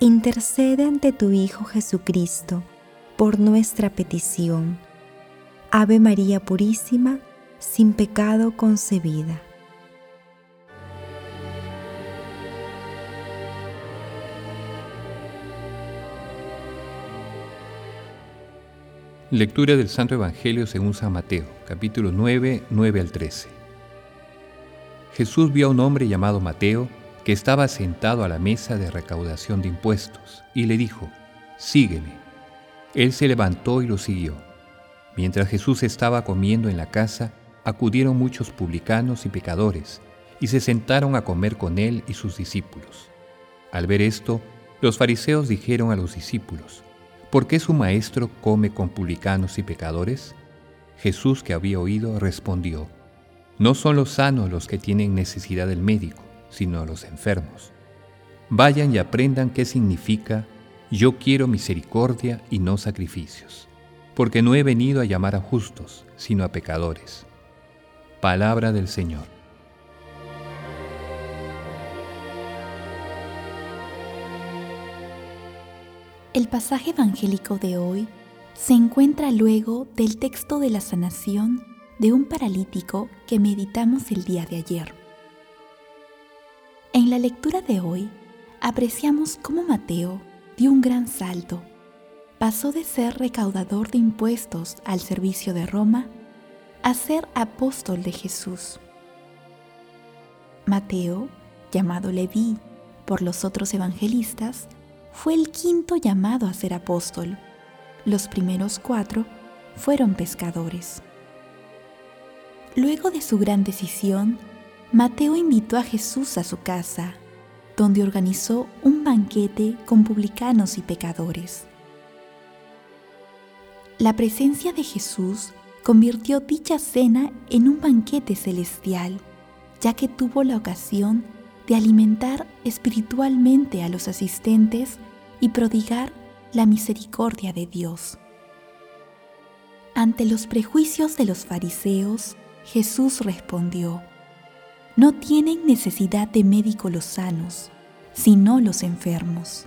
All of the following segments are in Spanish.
intercede ante tu Hijo Jesucristo por nuestra petición. Ave María Purísima, sin pecado concebida. Lectura del Santo Evangelio según San Mateo, capítulo 9, 9 al 13. Jesús vio a un hombre llamado Mateo que estaba sentado a la mesa de recaudación de impuestos y le dijo, Sígueme. Él se levantó y lo siguió. Mientras Jesús estaba comiendo en la casa, acudieron muchos publicanos y pecadores y se sentaron a comer con él y sus discípulos. Al ver esto, los fariseos dijeron a los discípulos, ¿Por qué su maestro come con publicanos y pecadores? Jesús, que había oído, respondió, No son los sanos los que tienen necesidad del médico, sino los enfermos. Vayan y aprendan qué significa yo quiero misericordia y no sacrificios, porque no he venido a llamar a justos, sino a pecadores. Palabra del Señor. El pasaje evangélico de hoy se encuentra luego del texto de la sanación de un paralítico que meditamos el día de ayer. En la lectura de hoy apreciamos cómo Mateo dio un gran salto. Pasó de ser recaudador de impuestos al servicio de Roma a ser apóstol de Jesús. Mateo, llamado Leví por los otros evangelistas, fue el quinto llamado a ser apóstol. Los primeros cuatro fueron pescadores. Luego de su gran decisión, Mateo invitó a Jesús a su casa, donde organizó un banquete con publicanos y pecadores. La presencia de Jesús convirtió dicha cena en un banquete celestial, ya que tuvo la ocasión de alimentar espiritualmente a los asistentes y prodigar la misericordia de Dios. Ante los prejuicios de los fariseos, Jesús respondió, No tienen necesidad de médico los sanos, sino los enfermos.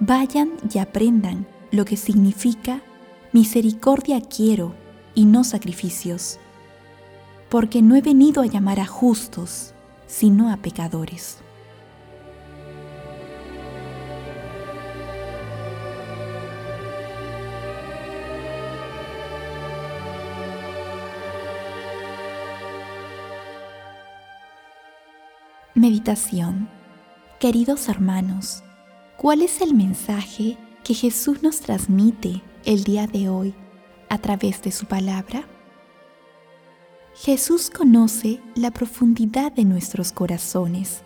Vayan y aprendan lo que significa misericordia quiero y no sacrificios, porque no he venido a llamar a justos, sino a pecadores. Meditación Queridos hermanos, ¿cuál es el mensaje que Jesús nos transmite el día de hoy a través de su palabra? Jesús conoce la profundidad de nuestros corazones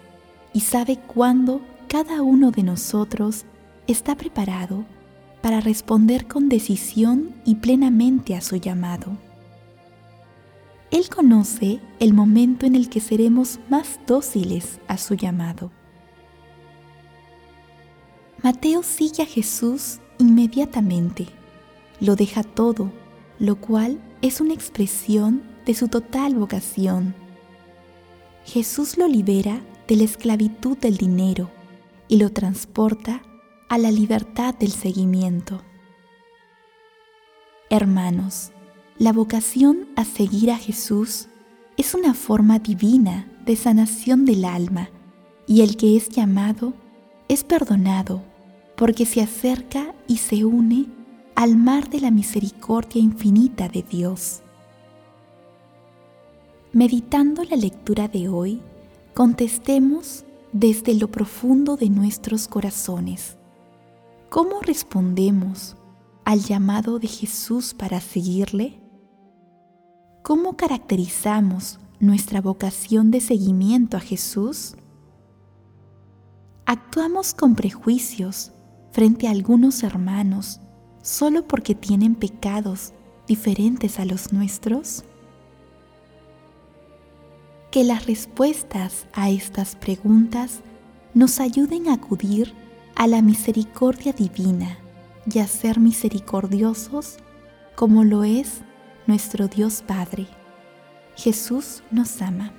y sabe cuándo cada uno de nosotros está preparado para responder con decisión y plenamente a su llamado. Él conoce el momento en el que seremos más dóciles a su llamado. Mateo sigue a Jesús inmediatamente, lo deja todo, lo cual es una expresión de su total vocación. Jesús lo libera de la esclavitud del dinero y lo transporta a la libertad del seguimiento. Hermanos, la vocación a seguir a Jesús es una forma divina de sanación del alma y el que es llamado es perdonado porque se acerca y se une al mar de la misericordia infinita de Dios. Meditando la lectura de hoy, contestemos desde lo profundo de nuestros corazones. ¿Cómo respondemos al llamado de Jesús para seguirle? ¿Cómo caracterizamos nuestra vocación de seguimiento a Jesús? ¿Actuamos con prejuicios frente a algunos hermanos solo porque tienen pecados diferentes a los nuestros? Que las respuestas a estas preguntas nos ayuden a acudir a la misericordia divina y a ser misericordiosos como lo es nuestro Dios Padre. Jesús nos ama.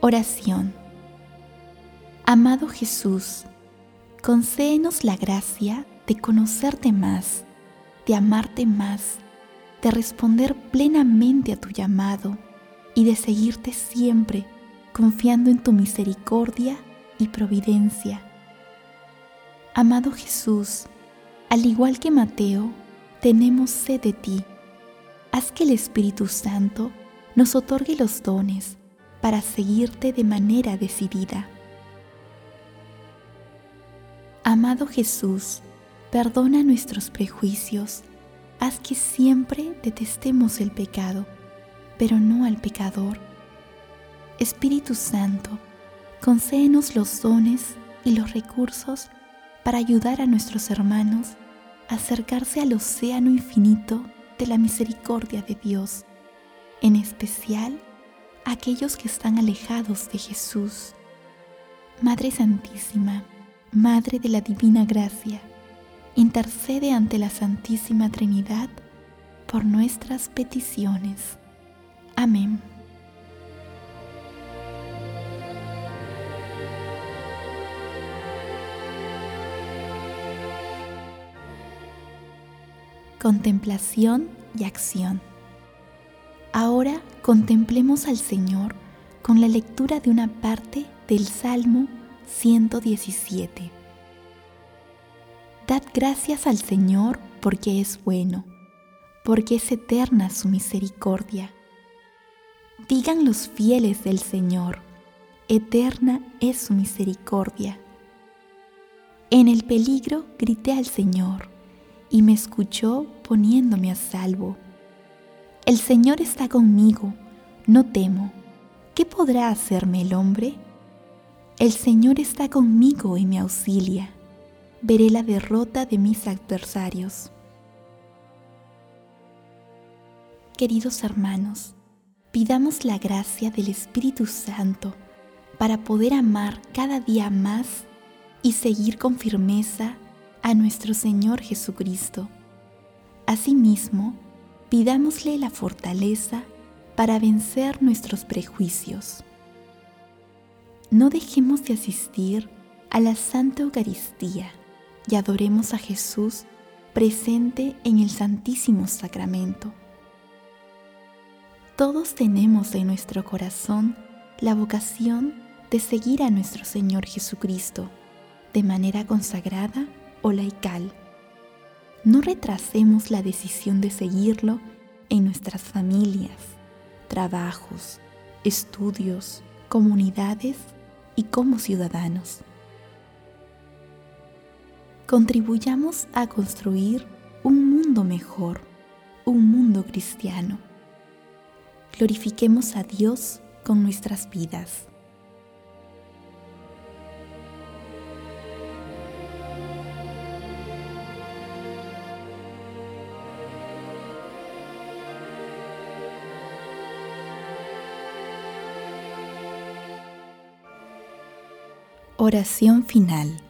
Oración. Amado Jesús, concédenos la gracia de conocerte más, de amarte más, de responder plenamente a tu llamado y de seguirte siempre confiando en tu misericordia y providencia. Amado Jesús, al igual que Mateo, tenemos sed de ti. Haz que el Espíritu Santo nos otorgue los dones para seguirte de manera decidida. Amado Jesús, perdona nuestros prejuicios, haz que siempre detestemos el pecado, pero no al pecador. Espíritu Santo, concédenos los dones y los recursos para ayudar a nuestros hermanos a acercarse al océano infinito de la misericordia de Dios, en especial aquellos que están alejados de Jesús. Madre Santísima, Madre de la Divina Gracia, intercede ante la Santísima Trinidad por nuestras peticiones. Amén. Contemplación y acción. Ahora contemplemos al Señor con la lectura de una parte del Salmo 117. Dad gracias al Señor porque es bueno, porque es eterna su misericordia. Digan los fieles del Señor, eterna es su misericordia. En el peligro grité al Señor y me escuchó poniéndome a salvo. El Señor está conmigo, no temo. ¿Qué podrá hacerme el hombre? El Señor está conmigo y me auxilia. Veré la derrota de mis adversarios. Queridos hermanos, pidamos la gracia del Espíritu Santo para poder amar cada día más y seguir con firmeza a nuestro Señor Jesucristo. Asimismo, pidámosle la fortaleza para vencer nuestros prejuicios. No dejemos de asistir a la Santa Eucaristía y adoremos a Jesús presente en el Santísimo Sacramento. Todos tenemos en nuestro corazón la vocación de seguir a nuestro Señor Jesucristo de manera consagrada o laical no retrasemos la decisión de seguirlo en nuestras familias, trabajos, estudios, comunidades y como ciudadanos. Contribuyamos a construir un mundo mejor, un mundo cristiano. Glorifiquemos a Dios con nuestras vidas. Oración final.